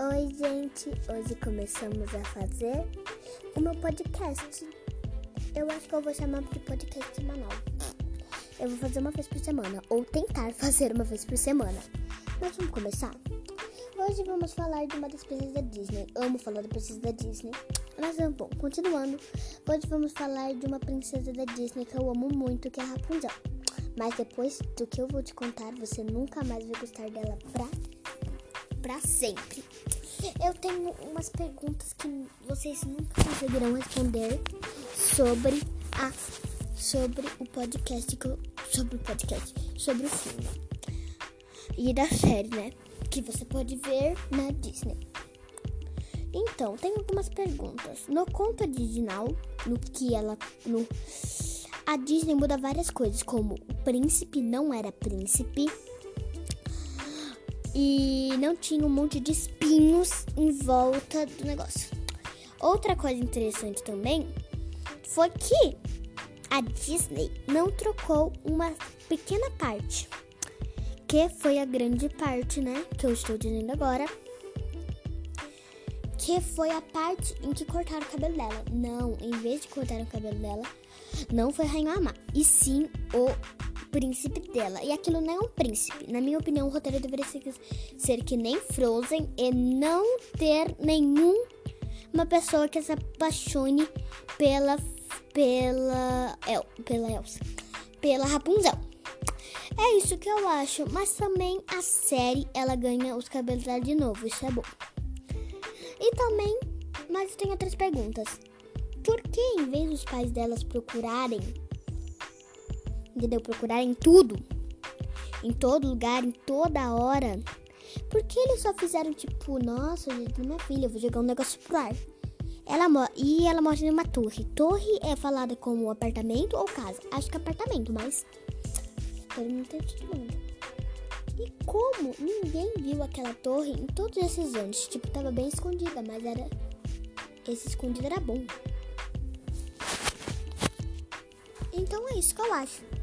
Oi, gente! Hoje começamos a fazer o meu podcast. Eu acho que eu vou chamar de podcast semanal. Eu vou fazer uma vez por semana, ou tentar fazer uma vez por semana. Mas vamos começar? Hoje vamos falar de uma das princesas da Disney. Amo falar da princesa da Disney. Mas bom, continuando. Hoje vamos falar de uma princesa da Disney que eu amo muito, que é a Rapunzel. Mas depois do que eu vou te contar, você nunca mais vai gostar dela pra, pra sempre. Eu tenho umas perguntas que vocês nunca conseguirão responder sobre a sobre o podcast sobre o podcast, sobre o filme e da série, né? Que você pode ver na Disney. Então, tem algumas perguntas. No conto original, no que ela no a Disney muda várias coisas, como o príncipe não era príncipe e não tinha um monte de espinhos em volta do negócio. Outra coisa interessante também foi que a Disney não trocou uma pequena parte, que foi a grande parte, né? Que eu estou dizendo agora. Que foi a parte em que cortaram o cabelo dela. Não, em vez de cortar o cabelo dela, não foi a Rainha Amá, e sim o príncipe dela. E aquilo não é um príncipe. Na minha opinião, o roteiro deveria ser que nem Frozen e não ter nenhum uma pessoa que se apaixone pela pela El, pela Elsa, pela Rapunzel. É isso que eu acho, mas também a série ela ganha os cabelos dela de novo, isso é bom. E também, mas tem outras perguntas. Por que em vez dos pais delas procurarem, entendeu? Procurarem tudo, em todo lugar, em toda hora, por que eles só fizeram tipo, nossa, gente, minha filha, eu vou jogar um negócio pro ar? Ela e ela mora em uma torre. Torre é falada como apartamento ou casa? Acho que é apartamento, mas eu não tenho mundo. E como ninguém viu aquela torre em todos esses anos? Tipo, tava bem escondida, mas era esse escondido era bom. Então é isso que eu acho.